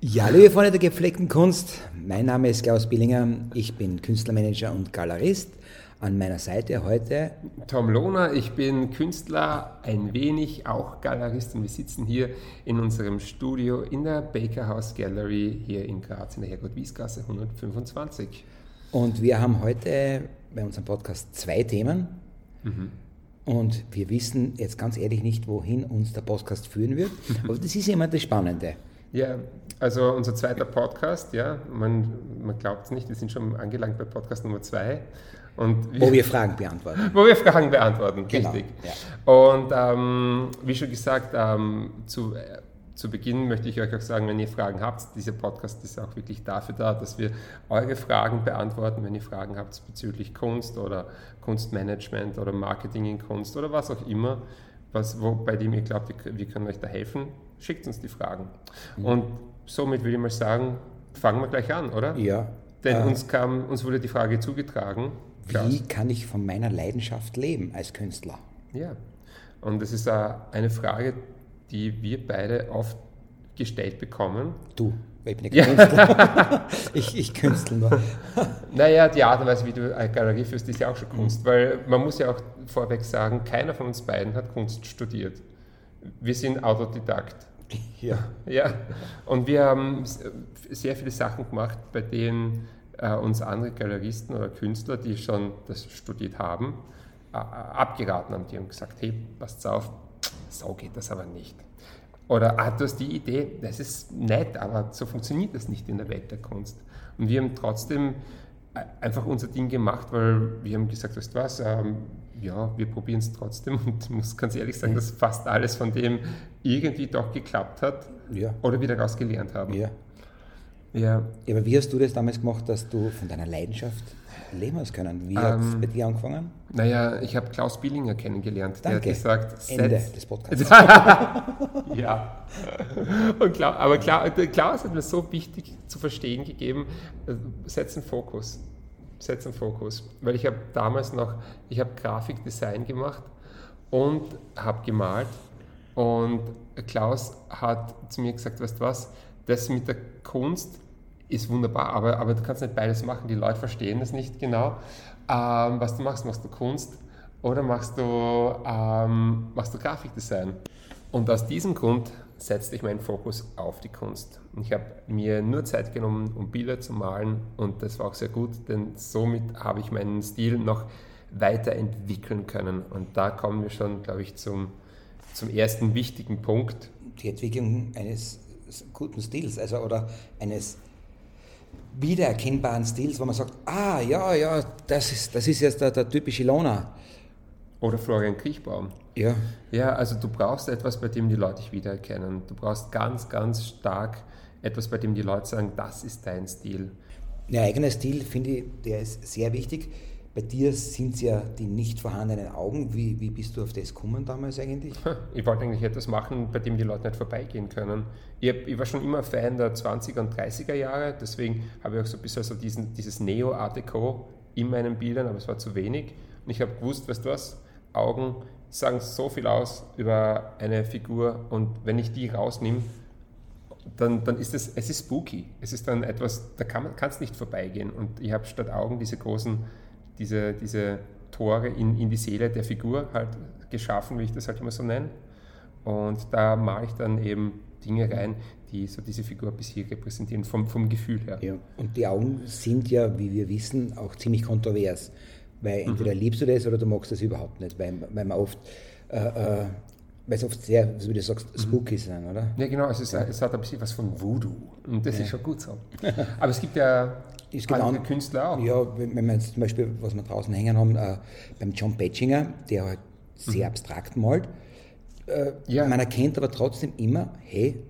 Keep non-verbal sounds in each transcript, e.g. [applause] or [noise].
Ja, liebe Freunde der gepflegten Kunst, mein Name ist Klaus Billinger, ich bin Künstlermanager und Galerist. An meiner Seite heute Tom Lohner, ich bin Künstler, ein wenig auch Galerist und wir sitzen hier in unserem Studio in der Baker House Gallery hier in Graz in der Herrgott Wiesgasse 125. Und wir haben heute bei unserem Podcast zwei Themen. Mhm. Und wir wissen jetzt ganz ehrlich nicht, wohin uns der Podcast führen wird. [laughs] Aber das ist immer das Spannende. Ja, also unser zweiter Podcast, ja, man, man glaubt es nicht, wir sind schon angelangt bei Podcast Nummer zwei. Und wo wir [laughs] Fragen beantworten. Wo wir Fragen beantworten, genau, richtig. Ja. Und ähm, wie schon gesagt, ähm, zu, äh, zu Beginn möchte ich euch auch sagen, wenn ihr Fragen habt, dieser Podcast ist auch wirklich dafür da, dass wir eure Fragen beantworten. Wenn ihr Fragen habt bezüglich Kunst oder Kunstmanagement oder Marketing in Kunst oder was auch immer, was, wo, bei dem ihr glaubt, wir, wir können euch da helfen, schickt uns die Fragen. Mhm. Und somit würde ich mal sagen, fangen wir gleich an, oder? Ja. Denn äh, uns, kam, uns wurde die Frage zugetragen, Klaus. Wie kann ich von meiner Leidenschaft leben als Künstler? Ja, und das ist eine Frage, die wir beide oft gestellt bekommen. Du, ich bin ja Künstler. [laughs] ich, ich künstle nur. naja, die Art und Weise, wie du eine Galerie führst, ist ja auch schon Kunst, mhm. weil man muss ja auch vorweg sagen, keiner von uns beiden hat Kunst studiert. Wir sind Autodidakt. Ja. [laughs] ja. Und wir haben sehr viele Sachen gemacht, bei denen äh, uns andere Galeristen oder Künstler, die schon das studiert haben, äh, abgeraten haben. Die haben gesagt, hey, passt auf, so geht das aber nicht. Oder ah, du hast die Idee, das ist nett, aber so funktioniert das nicht in der Welt der Kunst. Und wir haben trotzdem äh, einfach unser Ding gemacht, weil wir haben gesagt, weißt du was, ähm, ja, wir probieren es trotzdem [laughs] und ich muss ganz ehrlich sagen, dass fast alles von dem irgendwie doch geklappt hat ja. oder wieder daraus gelernt haben. Ja. Ja. ja. Aber wie hast du das damals gemacht, dass du von deiner Leidenschaft leben hast können? Wie ähm, hat es bei dir angefangen? Naja, ich habe Klaus Billinger kennengelernt. Danke. Der hat gesagt, Ende des Podcasts. [laughs] ja. Und Klaus, aber Klaus hat mir so wichtig zu verstehen gegeben, äh, setz einen Fokus. Setz einen Fokus. Weil ich habe damals noch, ich habe Grafikdesign gemacht und habe gemalt. Und Klaus hat zu mir gesagt, weißt du was, das mit der Kunst ist wunderbar, aber, aber du kannst nicht beides machen. Die Leute verstehen das nicht genau. Ähm, was du machst, machst du Kunst oder machst du, ähm, machst du Grafikdesign? Und aus diesem Grund setzte ich meinen Fokus auf die Kunst. Ich habe mir nur Zeit genommen, um Bilder zu malen und das war auch sehr gut, denn somit habe ich meinen Stil noch weiterentwickeln können. Und da kommen wir schon, glaube ich, zum, zum ersten wichtigen Punkt. Die Entwicklung eines guten Stils, also oder eines wiedererkennbaren Stils, wo man sagt, ah ja, ja, das ist, das ist jetzt der, der typische Lona. Oder Florian Kriechbaum. Ja. Ja, also du brauchst etwas, bei dem die Leute dich wiedererkennen. Du brauchst ganz, ganz stark etwas, bei dem die Leute sagen, das ist dein Stil. Der eigene Stil, finde ich, der ist sehr wichtig. Bei dir sind es ja die nicht vorhandenen Augen. Wie, wie bist du auf das gekommen damals eigentlich? Ich wollte eigentlich etwas machen, bei dem die Leute nicht vorbeigehen können. Ich, hab, ich war schon immer Fan der 20er und 30er Jahre, deswegen habe ich auch so ein bisschen so diesen, dieses Neo-Art Deco in meinen Bildern, aber es war zu wenig. Und ich habe gewusst, weißt du was, Augen sagen so viel aus über eine Figur und wenn ich die rausnehme, dann, dann ist es, es ist spooky. Es ist dann etwas, da kann es nicht vorbeigehen. Und ich habe statt Augen diese großen diese, diese Tore in, in die Seele der Figur halt geschaffen, wie ich das halt immer so nenne. Und da mache ich dann eben Dinge rein, die so diese Figur bis hier repräsentieren, vom, vom Gefühl her. Ja. Und die Augen sind ja, wie wir wissen, auch ziemlich kontrovers. Weil entweder mhm. liebst du das oder du magst das überhaupt nicht, weil, weil man oft äh, äh, weil es oft sehr, wie du sagst, mhm. spooky mhm. sind, oder? Ja, genau, es, ist, ja. es hat ein bisschen was von Voodoo und das ja. ist schon gut so. [laughs] Aber es gibt ja es gibt andere Künstler auch. Ja, wenn wir jetzt zum Beispiel, was wir draußen hängen haben, äh, beim John Betchinger, der halt sehr mhm. abstrakt malt, äh, ja. man erkennt aber trotzdem immer, hey,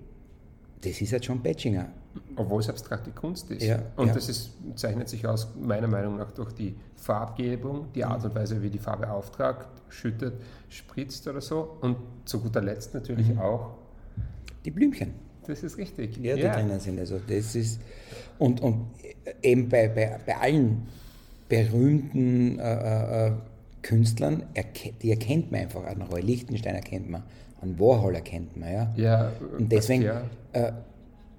das ist ja John Betchinger. Obwohl es abstrakte Kunst ist. Ja, und ja. das ist, zeichnet sich aus, meiner Meinung nach, durch die Farbgebung, die Art und Weise, wie die Farbe auftragt, schüttet, spritzt oder so. Und zu guter Letzt natürlich mhm. auch die Blümchen. Das ist richtig. Ja, die ja. drinnen sind. Also das ist, und, und eben bei, bei, bei allen berühmten äh, äh, Künstlern, die erkennt man einfach. An Roy Lichtenstein erkennt man, an Warhol erkennt man. Ja? ja und deswegen, ja. äh,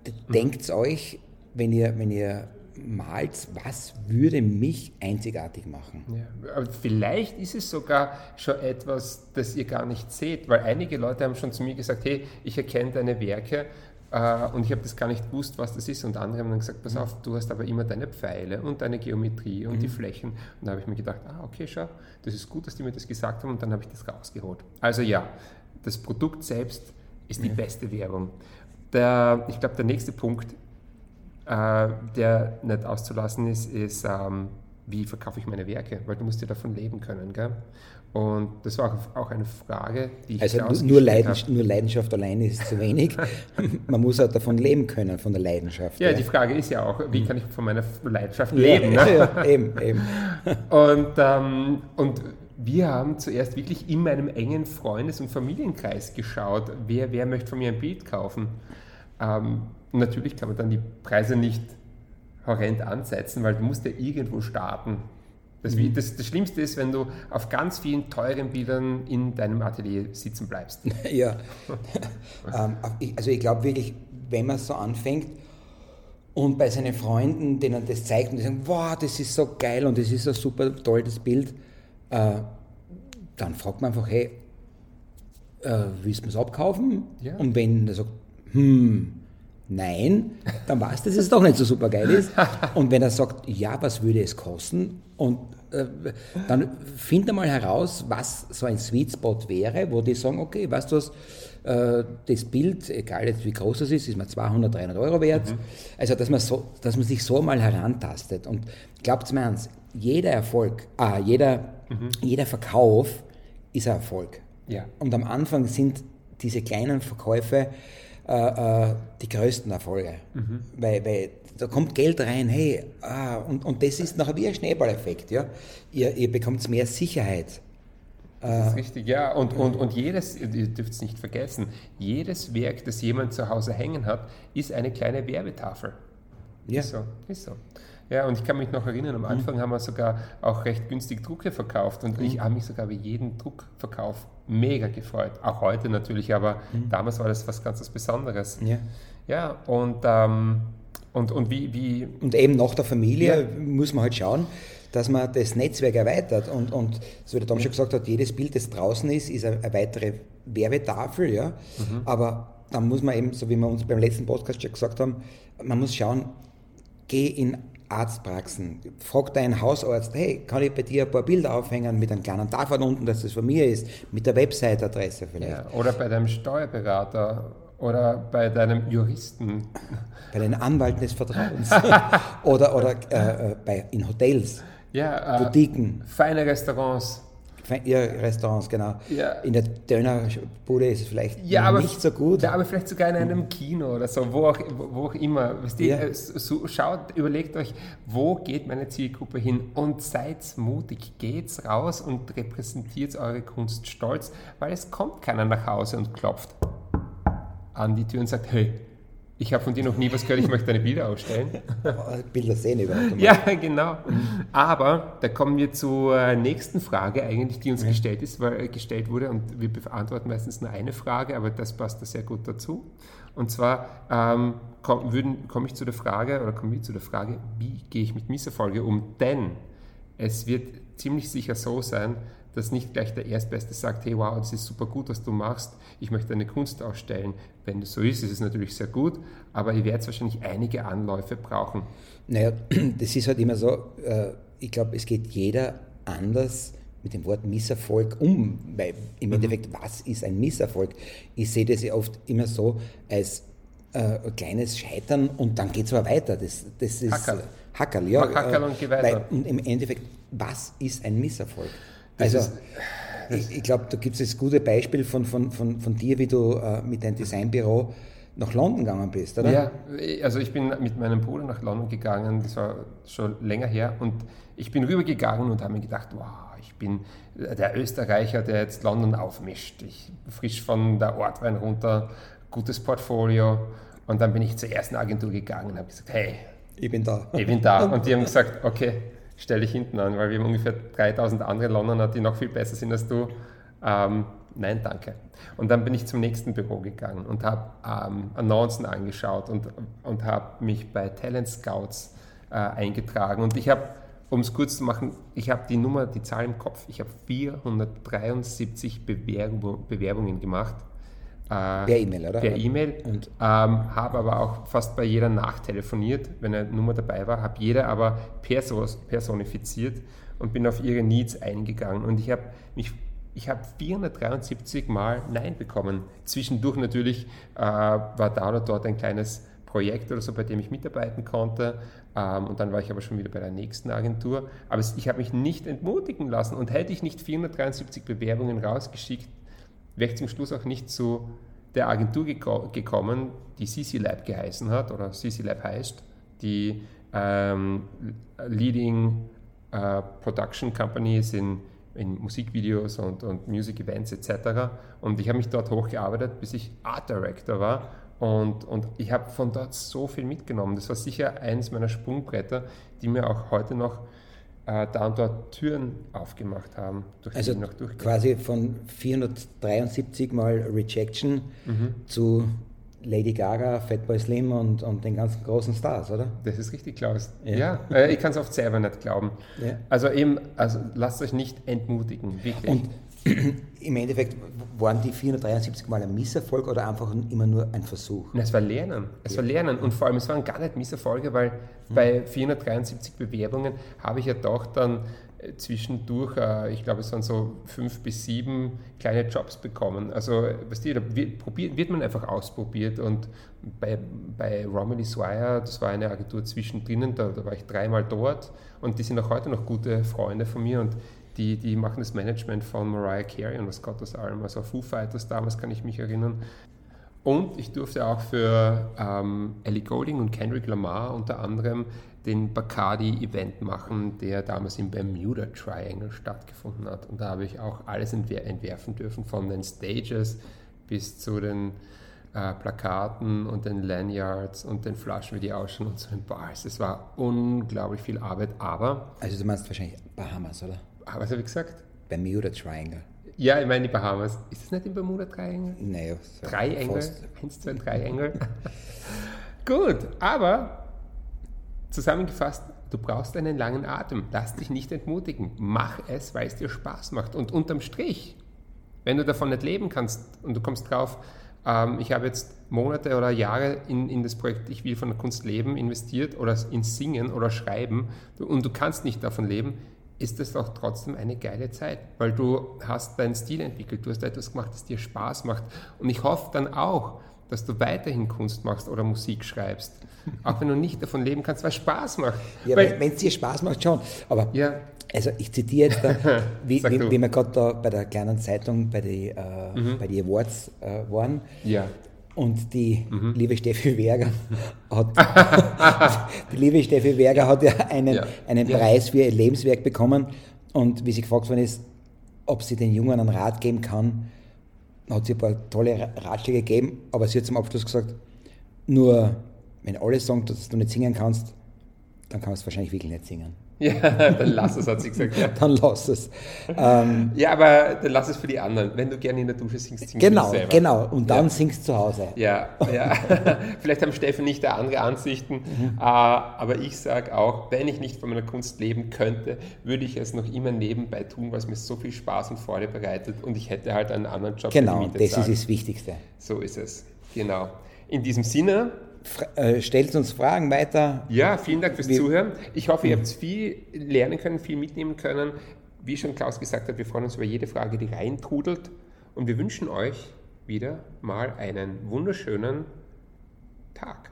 mhm. denkt euch, wenn ihr, wenn ihr malt, was würde mich einzigartig machen? Ja, aber vielleicht ist es sogar schon etwas, das ihr gar nicht seht, weil einige Leute haben schon zu mir gesagt, hey, ich erkenne deine Werke äh, und ich habe das gar nicht gewusst, was das ist und andere haben dann gesagt, pass mhm. auf, du hast aber immer deine Pfeile und deine Geometrie und mhm. die Flächen und da habe ich mir gedacht, ah, okay, schau, das ist gut, dass die mir das gesagt haben und dann habe ich das rausgeholt. Also ja, das Produkt selbst ist die ja. beste Werbung. Der, ich glaube, der nächste Punkt äh, der nicht auszulassen ist, ist, ähm, wie verkaufe ich meine Werke? Weil du musst ja davon leben können. Gell? Und das war auch eine Frage, die ich Also nur, Leidenschaft, nur Leidenschaft alleine ist zu wenig. [laughs] Man muss auch davon leben können, von der Leidenschaft. Ja, ja, die Frage ist ja auch, wie kann ich von meiner Leidenschaft leben? Ja, ne? ja eben, eben. [laughs] Und, ähm, und wir haben zuerst wirklich in meinem engen Freundes- und Familienkreis geschaut, wer, wer möchte von mir ein Bild kaufen. Ähm, natürlich kann man dann die Preise nicht horrend ansetzen, weil du musst ja irgendwo starten. Das, mhm. das, das, Schlimmste ist, wenn du auf ganz vielen teuren Bildern in deinem Atelier sitzen bleibst. [laughs] Ja, ähm, also ich glaube wirklich, wenn man so anfängt und bei seinen Freunden, denen das zeigt und die sagen, wow, das ist so geil und das ist so super toll, das Bild, äh, dann fragt man einfach, hey, äh, willst du es abkaufen? Ja. Und wenn er sagt, hm, nein, dann weiß, dass es doch nicht so super geil ist. [laughs] Und wenn er sagt, ja, was würde es kosten? Und äh, dann finde mal heraus, was so ein Sweet Spot wäre, wo die sagen, okay, weißt du was, äh, das Bild, egal jetzt wie groß es ist, ist mir 200, 300 Euro wert. Mhm. Also, dass man, so, dass man sich so mal herantastet. Und glaubt mir eins, jeder Erfolg, ah, jeder, mhm. jeder Verkauf ist ein Erfolg. Ja. Und am Anfang sind diese kleinen Verkäufe äh, äh, die größten Erfolge. Mhm. Weil, weil da kommt Geld rein, hey, ah, und, und das ist nachher wie ein Schneeballeffekt. Ja? Ihr, ihr bekommt mehr Sicherheit. Das ist richtig, ja. Und, und, und jedes, ihr dürft es nicht vergessen, jedes Werk, das jemand zu Hause hängen hat, ist eine kleine Werbetafel. Ja. Ist so, ist so. Ja, und ich kann mich noch erinnern, am mhm. Anfang mhm. haben wir sogar auch recht günstig Drucke verkauft und mhm. ich habe mich sogar bei jedem Druckverkauf mega gefreut. Auch heute natürlich, aber mhm. damals war das was ganz Besonderes. Ja, ja und, ähm, und, und wie, wie. Und eben nach der Familie ja. muss man halt schauen, dass man das Netzwerk erweitert. Und, und so wie der Tom ja. schon gesagt hat, jedes Bild, das draußen ist, ist eine, eine weitere Werbetafel. Ja? Mhm. Aber dann muss man eben, so wie wir uns beim letzten Podcast schon gesagt haben, man muss schauen, geh in Arztpraxen. Frag deinen Hausarzt, hey, kann ich bei dir ein paar Bilder aufhängen mit einem kleinen Tafel unten, dass das von mir ist, mit der Website-Adresse vielleicht. Ja, oder bei deinem Steuerberater oder bei deinem Juristen. Bei deinem Anwalt des Vertrauens. [laughs] oder oder äh, äh, bei, in Hotels, ja, äh, Boutiquen. Feine Restaurants. Ja, Restaurants, genau. Ja. In der Dönerbude ist es vielleicht ja, nicht so gut. Ja, aber vielleicht sogar in einem Kino oder so, wo auch, wo auch immer. Ja. Äh, so, schaut, überlegt euch, wo geht meine Zielgruppe hin und seid mutig, geht's raus und repräsentiert eure Kunst stolz, weil es kommt keiner nach Hause und klopft an die Tür und sagt, hey, ich habe von dir noch nie was gehört, ich möchte deine Bilder ausstellen. [laughs] Bilder sehen überhaupt. Ja, genau. Aber da kommen wir zur nächsten Frage eigentlich, die uns ja. gestellt ist, weil äh, gestellt wurde und wir beantworten meistens nur eine Frage, aber das passt da sehr gut dazu. Und zwar ähm, komme komm ich zu der Frage oder kommen wir zu der Frage, wie gehe ich mit Misserfolge um? Denn es wird ziemlich sicher so sein, dass nicht gleich der Erstbeste sagt, hey wow, das ist super gut, was du machst, ich möchte eine Kunst ausstellen. Wenn das so ist, ist es natürlich sehr gut, aber ihr werdet wahrscheinlich einige Anläufe brauchen. Naja, [clears throat] das ist halt immer so, äh, ich glaube, es geht jeder anders mit dem Wort Misserfolg um, weil im mhm. Endeffekt, was ist ein Misserfolg? Ich sehe das ja oft immer so als äh, kleines Scheitern und dann geht es aber weiter. Das, das ist Hackerl. Hackerl, ja. Hackerl und geh weiter. Weil, und im Endeffekt, was ist ein Misserfolg? Also, ist, ich, ich glaube, da gibt es das gute Beispiel von, von, von, von dir, wie du äh, mit deinem Designbüro nach London gegangen bist, oder? Ja, also ich bin mit meinem Bruder nach London gegangen, das war schon länger her, und ich bin rübergegangen und habe mir gedacht, wow, ich bin der Österreicher, der jetzt London aufmischt. Ich frisch von der Ortwein runter, gutes Portfolio. Und dann bin ich zur ersten Agentur gegangen und habe gesagt, hey, ich bin da. Ich bin da. [laughs] Und die haben gesagt, okay, stell dich hinten an, weil wir haben ungefähr 3000 andere Londoner, die noch viel besser sind als du. Ähm, nein, danke. Und dann bin ich zum nächsten Büro gegangen und habe ähm, Annoncen angeschaut und, und habe mich bei Talent Scouts äh, eingetragen. Und ich habe, um es kurz zu machen, ich habe die Nummer, die Zahl im Kopf, ich habe 473 Bewerbung, Bewerbungen gemacht. Äh, per E-Mail, oder? Per E-Mail. Und ähm, habe aber auch fast bei jeder nachtelefoniert, wenn eine Nummer dabei war, habe jede aber personifiziert und bin auf ihre Needs eingegangen. Und ich habe mich ich habe 473 Mal Nein bekommen. Zwischendurch natürlich äh, war da oder dort ein kleines Projekt oder so, bei dem ich mitarbeiten konnte. Ähm, und dann war ich aber schon wieder bei der nächsten Agentur. Aber ich habe mich nicht entmutigen lassen. Und hätte ich nicht 473 Bewerbungen rausgeschickt, wäre ich zum Schluss auch nicht zu der Agentur gekommen, die CC Lab geheißen hat oder CC Lab heißt, die ähm, Leading äh, Production Company ist in in Musikvideos und, und Music Events etc. Und ich habe mich dort hochgearbeitet, bis ich Art Director war. Und, und ich habe von dort so viel mitgenommen. Das war sicher eines meiner Sprungbretter, die mir auch heute noch äh, da und dort Türen aufgemacht haben, durch also die ich noch quasi von 473 Mal Rejection mhm. zu Lady Gaga, Fatboy Slim und, und den ganzen großen Stars, oder? Das ist richtig, Klaus. Ja, ja äh, ich kann es oft selber nicht glauben. Ja. Also eben, also lasst euch nicht entmutigen, wirklich. Und [clears throat] im Endeffekt waren die 473 Mal ein Misserfolg oder einfach immer nur ein Versuch? es war Lernen. Es ja. war Lernen und vor allem, es waren gar nicht Misserfolge, weil hm. bei 473 Bewerbungen habe ich ja doch dann zwischendurch, äh, ich glaube, es waren so fünf bis sieben kleine Jobs bekommen. Also, weißt du, da wird, probiert, wird man einfach ausprobiert und bei, bei Romilly Swire, das war eine Agentur zwischendrin, da, da war ich dreimal dort und die sind auch heute noch gute Freunde von mir und die, die machen das Management von Mariah Carey und was Gott das allem, also Foo Fighters damals kann ich mich erinnern. Und ich durfte auch für ähm, Ellie Golding und Kendrick Lamar unter anderem den Bacardi-Event machen, der damals im Bermuda Triangle stattgefunden hat. Und da habe ich auch alles entwer entwerfen dürfen, von den Stages bis zu den äh, Plakaten und den Lanyards und den Flaschen, wie die ausschauen und zu den Bars. Es war unglaublich viel Arbeit, aber... Also du meinst wahrscheinlich Bahamas, oder? Was habe ich gesagt? Bermuda Triangle. Ja, ich meine die Bahamas. Ist das nicht im Bermuda Triangle? Naja. So Triangle? Eins, zwei, Triangle. [laughs] Gut, aber Zusammengefasst, du brauchst einen langen Atem. Lass dich nicht entmutigen. Mach es, weil es dir Spaß macht. Und unterm Strich, wenn du davon nicht leben kannst und du kommst drauf, ähm, ich habe jetzt Monate oder Jahre in, in das Projekt Ich will von der Kunst leben investiert oder ins Singen oder Schreiben und du kannst nicht davon leben, ist das doch trotzdem eine geile Zeit, weil du hast deinen Stil entwickelt, du hast etwas gemacht, das dir Spaß macht. Und ich hoffe dann auch, dass du weiterhin Kunst machst oder Musik schreibst. [laughs] Auch wenn du nicht davon leben kannst, weil es Spaß macht. Ja, wenn es dir Spaß macht, schon. Aber ja. also ich zitiere jetzt, da, [laughs] wie, wie, wie, wir gerade da bei der kleinen Zeitung bei den äh, mhm. bei die Awards äh, waren. Ja. Und die mhm. liebe Steffi Werger [laughs] hat, [laughs] die liebe Steffi Werger hat ja einen, ja. einen ja. Preis für ihr Lebenswerk bekommen. Und wie sie gefragt worden ist, ob sie den Jungen einen Rat geben kann, hat sie ein paar tolle Ratschläge gegeben, aber sie hat zum Abschluss gesagt, nur wenn alle sagen, dass du nicht singen kannst, dann kannst du wahrscheinlich wirklich nicht singen. [laughs] Ja, dann lass es, hat sie gesagt. Ja. [laughs] dann lass es. Ähm, ja, aber dann lass es für die anderen. Wenn du gerne in der Dusche singst, singst genau, du selber. Genau, und dann ja. singst du zu Hause. Ja, ja. [laughs] Vielleicht haben Steffen nicht da andere Ansichten, mhm. Äh, aber ich sage auch, wenn ich nicht von meiner Kunst leben könnte, würde ich es noch immer nebenbei tun, was mir so viel Spaß und Freude bereitet und ich hätte halt einen anderen Job. Genau, das ist das Wichtigste. So ist es, genau. In diesem Sinne, äh, stellt uns Fragen weiter. Ja, vielen Dank fürs wir, Zuhören. Ich hoffe, ihr habt viel lernen können, viel mitnehmen können. Wie schon Klaus gesagt hat, wir freuen uns über jede Frage, die reintrudelt. Und wir wünschen euch wieder mal einen wunderschönen Tag.